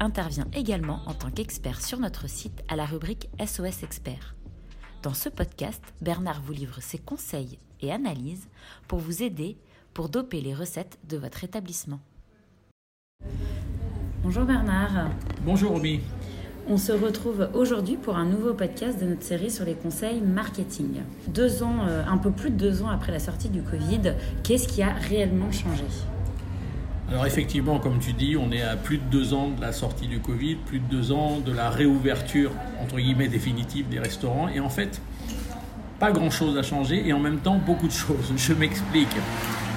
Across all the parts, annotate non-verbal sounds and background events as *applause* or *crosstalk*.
intervient également en tant qu'expert sur notre site à la rubrique SOS Expert. Dans ce podcast, Bernard vous livre ses conseils et analyses pour vous aider pour doper les recettes de votre établissement. Bonjour Bernard. Bonjour Romy. On se retrouve aujourd'hui pour un nouveau podcast de notre série sur les conseils marketing. Deux ans, euh, un peu plus de deux ans après la sortie du Covid, qu'est-ce qui a réellement changé? Alors effectivement, comme tu dis, on est à plus de deux ans de la sortie du Covid, plus de deux ans de la réouverture, entre guillemets, définitive des restaurants. Et en fait, pas grand-chose a changé et en même temps, beaucoup de choses. Je m'explique.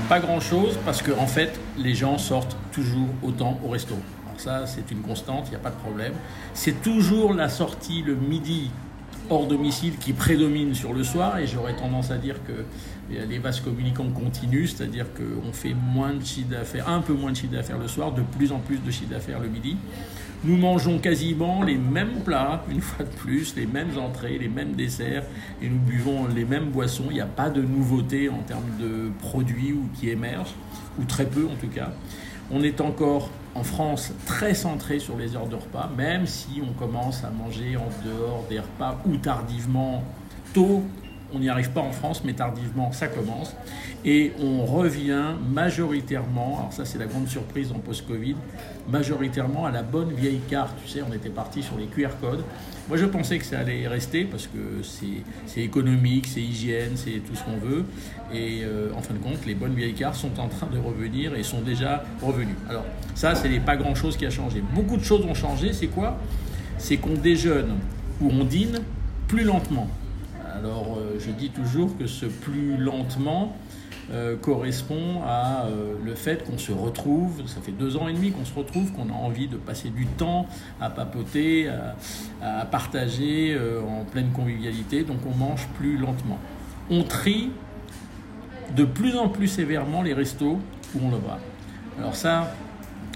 Pas grand-chose parce que en fait, les gens sortent toujours autant au resto. Alors ça, c'est une constante, il n'y a pas de problème. C'est toujours la sortie le midi hors domicile qui prédomine sur le soir et j'aurais tendance à dire que les vases communicants continuent, c'est-à-dire qu'on fait moins de chiffre d'affaires, un peu moins de chiffre d'affaires le soir, de plus en plus de chiffre d'affaires le midi. Nous mangeons quasiment les mêmes plats, *laughs* une fois de plus, les mêmes entrées, les mêmes desserts, et nous buvons les mêmes boissons. Il n'y a pas de nouveauté en termes de produits ou qui émergent, ou très peu en tout cas. On est encore en France très centré sur les heures de repas, même si on commence à manger en dehors des repas ou tardivement tôt. On n'y arrive pas en France, mais tardivement, ça commence. Et on revient majoritairement, alors ça c'est la grande surprise en post-Covid, majoritairement à la bonne vieille carte. Tu sais, on était parti sur les QR codes. Moi, je pensais que ça allait rester parce que c'est économique, c'est hygiène, c'est tout ce qu'on veut. Et euh, en fin de compte, les bonnes vieilles cartes sont en train de revenir et sont déjà revenues. Alors, ça, c'est pas grand-chose qui a changé. Beaucoup de choses ont changé. C'est quoi? C'est qu'on déjeune ou on dîne plus lentement. Alors, euh, je dis toujours que ce plus lentement, euh, correspond à euh, le fait qu'on se retrouve, ça fait deux ans et demi qu'on se retrouve, qu'on a envie de passer du temps à papoter, à, partager en pleine convivialité, donc on mange plus lentement. On trie de plus en plus sévèrement les restos où on le va. Alors ça,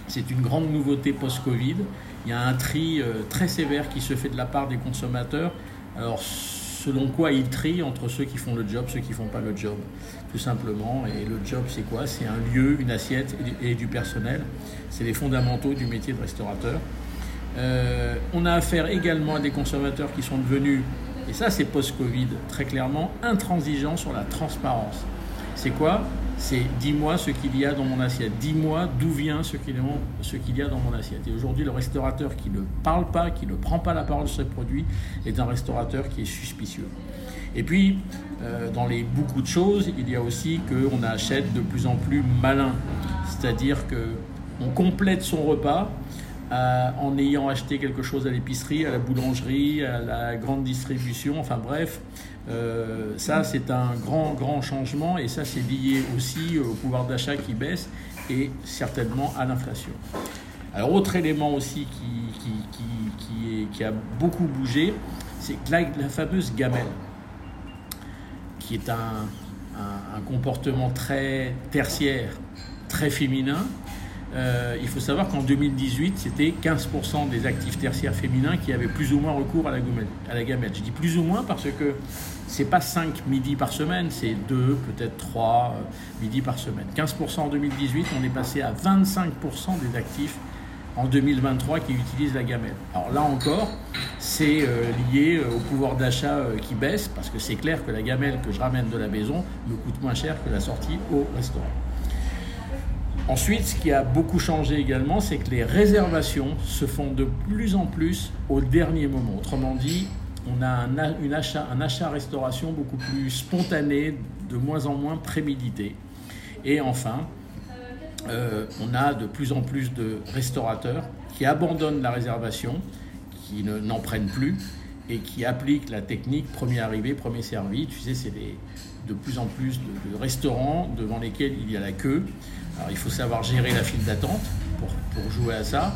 c'est une grande nouveauté post-Covid. Il y a un tri très sévère qui se fait de la part des consommateurs. Alors selon quoi ils trient entre ceux qui font le job, ceux qui font pas le job, tout simplement. Et le job, c'est quoi? C'est un lieu, une assiette et du personnel. C'est les fondamentaux du métier de restaurateur. Euh, on a affaire également à des consommateurs qui sont devenus, et ça c'est post-Covid, très clairement, intransigeants sur la transparence. C'est quoi? C'est dis-moi ce qu'il y a dans mon assiette. Dis-moi d'où vient ce qu'il y a dans mon assiette. Et aujourd'hui, le restaurateur qui ne parle pas, qui ne prend pas la parole sur ses produits, est un restaurateur qui est suspicieux. Et puis, euh, dans les beaucoup de choses, il y a aussi qu'on achète de plus en plus malin. C'est-à-dire qu'on complète son repas euh, en ayant acheté quelque chose à l'épicerie, à la boulangerie, à la grande distribution, enfin bref, euh, ça c'est un grand grand changement et ça c'est lié aussi au pouvoir d'achat qui baisse et certainement à l'inflation. Alors autre élément aussi qui, qui, qui, a beaucoup bougé, c'est la, fameuse gamelle, qui est un, un comportement très tertiaire, très féminin, euh, il faut savoir qu'en 2018, c'était 15% des actifs tertiaires féminins qui avaient plus ou moins recours à la, gamelle. Je dis plus ou moins parce que c'est pas 5 midis par semaine, c'est 2, peut-être 3 euh, midis par semaine. 15% en 2018, on est passé à 25% des actifs en 2023 qui utilisent la gamelle. Alors là encore, c'est euh, lié au pouvoir d'achat qui baisse parce que c'est clair que la gamelle que je ramène de la maison me coûte moins cher que la sortie au restaurant. Ensuite, ce qui a beaucoup changé également, c'est que les réservations se font de plus en plus au dernier moment. Autrement dit, on a un, une achat, un achat-restauration beaucoup plus spontané, de moins en moins prémédité. Et enfin, euh, on a de plus en plus de restaurateurs qui abandonnent la réservation, qui n'en prennent plus et qui appliquent la technique premier arrivé, premier servi. Tu sais, c'est de plus en plus de restaurants devant lesquels il y a la queue. Il faut savoir gérer la file d'attente pour, jouer à ça.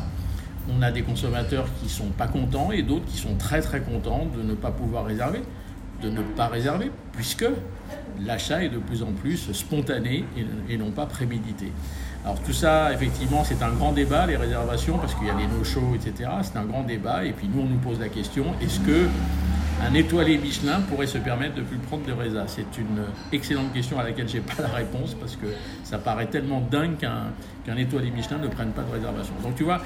on a des consommateurs qui sont pas contents et d'autres qui sont très très contents de ne pas pouvoir réserver, de ne pas réserver, puisque l'achat est de plus en plus spontané et, non pas prémédité. Alors tout ça, effectivement, c'est un grand débat, les réservations, parce qu'il y a les no-shows, etc. C'est un grand débat. Et puis nous, on nous pose la question, est-ce que un étoilé Michelin pourrait se permettre de plus prendre de résa C'est une excellente question à laquelle je n'ai *laughs* pas la réponse, parce que ça paraît tellement dingue qu'un étoilé Michelin ne prenne pas de réservation. Donc tu vois,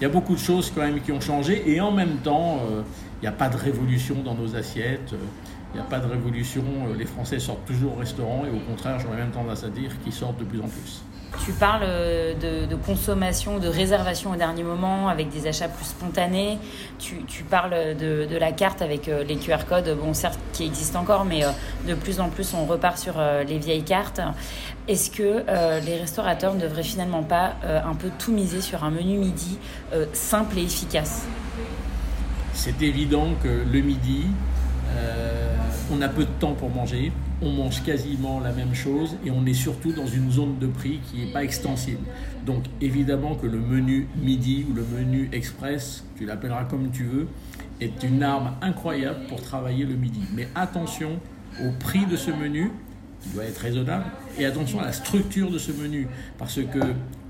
il y a beaucoup de choses quand même qui ont changé, et en même temps, euh, il n'y a pas de révolution dans nos assiettes. Il n'y a pas de révolution, euh, les Français sortent toujours au restaurant et au contraire, j'aurais même tendance à dire qu'ils sortent de plus en plus. Tu parles euh, de, consommation, de réservation au dernier moment avec des achats plus spontanés. Tu, parles de, la carte avec euh, les QR codes, bon certes qui existent encore, mais de plus en plus on repart sur les vieilles cartes. Est-ce que les restaurateurs ne devraient finalement pas un peu tout miser sur un menu midi simple et efficace? C'est évident que le midi, on a peu de temps pour manger, on mange quasiment la même chose et on est surtout dans une zone de prix qui n'est pas extensible. Donc évidemment que le menu midi ou le menu express, tu l'appelleras comme tu veux, est une arme incroyable pour travailler le midi. Mais attention au prix de ce menu il doit être raisonnable. Et attention à la structure de ce menu, parce que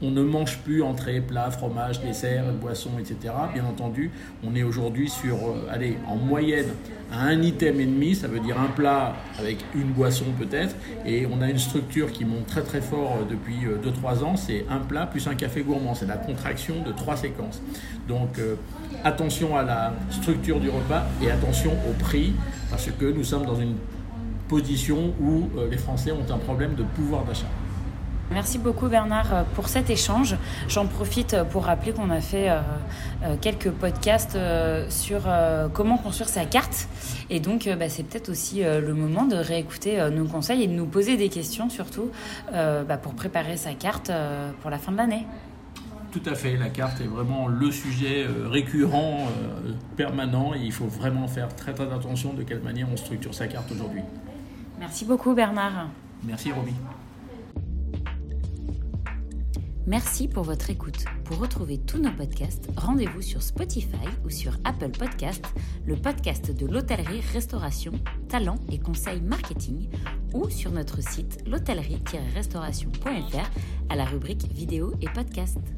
on ne mange plus entrée, plat, fromage, dessert, boisson, etc. Bien entendu, on est aujourd'hui sur, euh, allez, en moyenne un item et demi, ça veut dire un plat avec une boisson peut-être, et on a une structure qui monte très très fort euh, depuis 2-3 euh, ans, c'est un plat plus un café gourmand, c'est la contraction de trois séquences. Donc attention à la structure du repas et attention au prix, parce que nous sommes dans une position où euh, les Français ont un problème de pouvoir d'achat. Merci beaucoup Bernard euh, pour cet échange. J'en profite euh, pour rappeler qu'on a fait quelques podcasts sur comment construire sa carte. Et donc bah, c'est peut-être aussi le moment de réécouter nos conseils et de nous poser des questions surtout bah, pour préparer sa carte pour la fin de l'année. Tout à fait, la carte est vraiment le sujet récurrent, permanent, et il faut vraiment faire très très attention de quelle manière on structure sa carte aujourd'hui. Merci beaucoup Bernard. Merci Roby. Merci pour votre écoute. Pour retrouver tous nos podcasts, rendez-vous sur Spotify ou sur Apple Podcasts, le podcast de l'hôtellerie-restauration, talent et conseils marketing, ou sur notre site l'hôtellerie-restauration.fr à la rubrique vidéo et podcasts.